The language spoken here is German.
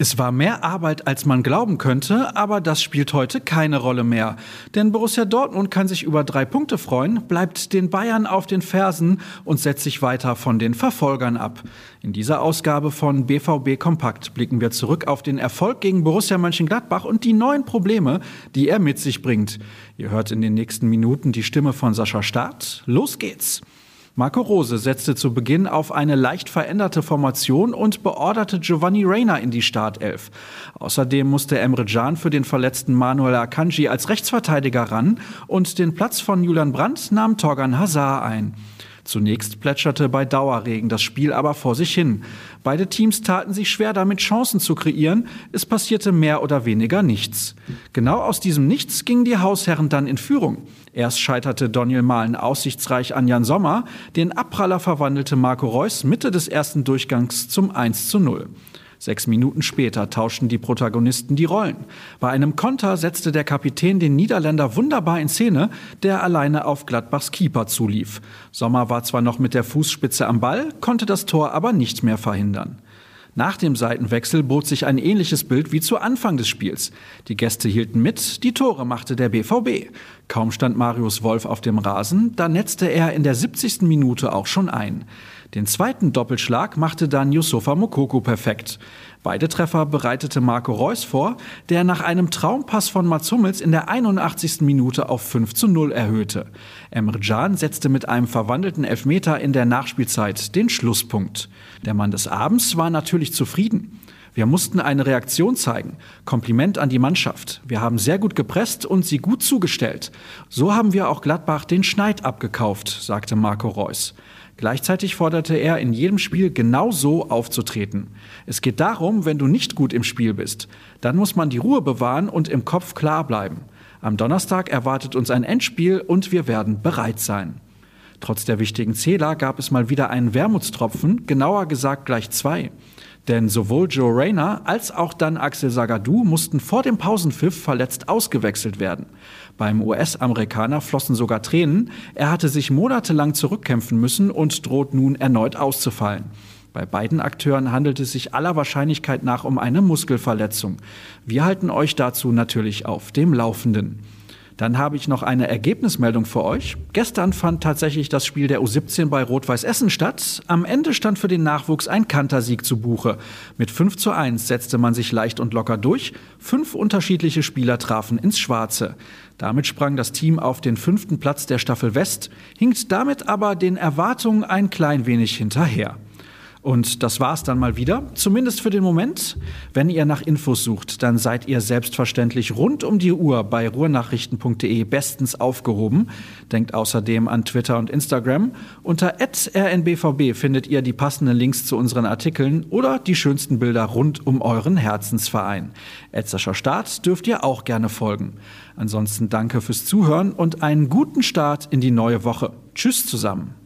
Es war mehr Arbeit, als man glauben könnte, aber das spielt heute keine Rolle mehr. Denn Borussia Dortmund kann sich über drei Punkte freuen, bleibt den Bayern auf den Fersen und setzt sich weiter von den Verfolgern ab. In dieser Ausgabe von BVB Kompakt blicken wir zurück auf den Erfolg gegen Borussia Mönchengladbach und die neuen Probleme, die er mit sich bringt. Ihr hört in den nächsten Minuten die Stimme von Sascha Staat. Los geht's! Marco Rose setzte zu Beginn auf eine leicht veränderte Formation und beorderte Giovanni Reina in die Startelf. Außerdem musste Emre Can für den verletzten Manuel Akanji als Rechtsverteidiger ran und den Platz von Julian Brandt nahm Torgan Hazard ein. Zunächst plätscherte bei Dauerregen das Spiel aber vor sich hin. Beide Teams taten sich schwer damit, Chancen zu kreieren. Es passierte mehr oder weniger nichts. Genau aus diesem Nichts gingen die Hausherren dann in Führung. Erst scheiterte Daniel Mahlen aussichtsreich an Jan Sommer. Den Abpraller verwandelte Marco Reus Mitte des ersten Durchgangs zum 1 zu 0. Sechs Minuten später tauschten die Protagonisten die Rollen. Bei einem Konter setzte der Kapitän den Niederländer wunderbar in Szene, der alleine auf Gladbachs Keeper zulief. Sommer war zwar noch mit der Fußspitze am Ball, konnte das Tor aber nicht mehr verhindern. Nach dem Seitenwechsel bot sich ein ähnliches Bild wie zu Anfang des Spiels. Die Gäste hielten mit, die Tore machte der BVB. Kaum stand Marius Wolf auf dem Rasen, da netzte er in der 70. Minute auch schon ein. Den zweiten Doppelschlag machte dann Yusufa Mokoko perfekt. Beide Treffer bereitete Marco Reus vor, der nach einem Traumpass von Mats Hummels in der 81. Minute auf 5 zu 0 erhöhte. Emre Can setzte mit einem verwandelten Elfmeter in der Nachspielzeit den Schlusspunkt. Der Mann des Abends war natürlich zufrieden. Wir mussten eine Reaktion zeigen. Kompliment an die Mannschaft. Wir haben sehr gut gepresst und sie gut zugestellt. So haben wir auch Gladbach den Schneid abgekauft, sagte Marco Reus. Gleichzeitig forderte er, in jedem Spiel genau so aufzutreten. Es geht darum, wenn du nicht gut im Spiel bist, dann muss man die Ruhe bewahren und im Kopf klar bleiben. Am Donnerstag erwartet uns ein Endspiel und wir werden bereit sein. Trotz der wichtigen Zähler gab es mal wieder einen Wermutstropfen, genauer gesagt gleich zwei. Denn sowohl Joe Rayner als auch dann Axel Sagadou mussten vor dem Pausenpfiff verletzt ausgewechselt werden. Beim US-Amerikaner flossen sogar Tränen. Er hatte sich monatelang zurückkämpfen müssen und droht nun erneut auszufallen. Bei beiden Akteuren handelt es sich aller Wahrscheinlichkeit nach um eine Muskelverletzung. Wir halten euch dazu natürlich auf dem Laufenden. Dann habe ich noch eine Ergebnismeldung für euch. Gestern fand tatsächlich das Spiel der U17 bei Rot-Weiß Essen statt. Am Ende stand für den Nachwuchs ein Kantersieg zu Buche. Mit 5 zu 1 setzte man sich leicht und locker durch. Fünf unterschiedliche Spieler trafen ins Schwarze. Damit sprang das Team auf den fünften Platz der Staffel West, hinkt damit aber den Erwartungen ein klein wenig hinterher. Und das war's dann mal wieder, zumindest für den Moment. Wenn ihr nach Infos sucht, dann seid ihr selbstverständlich rund um die Uhr bei ruhrnachrichten.de bestens aufgehoben. Denkt außerdem an Twitter und Instagram. Unter rnbvb findet ihr die passenden Links zu unseren Artikeln oder die schönsten Bilder rund um euren Herzensverein. Etzerscher Start dürft ihr auch gerne folgen. Ansonsten danke fürs Zuhören und einen guten Start in die neue Woche. Tschüss zusammen.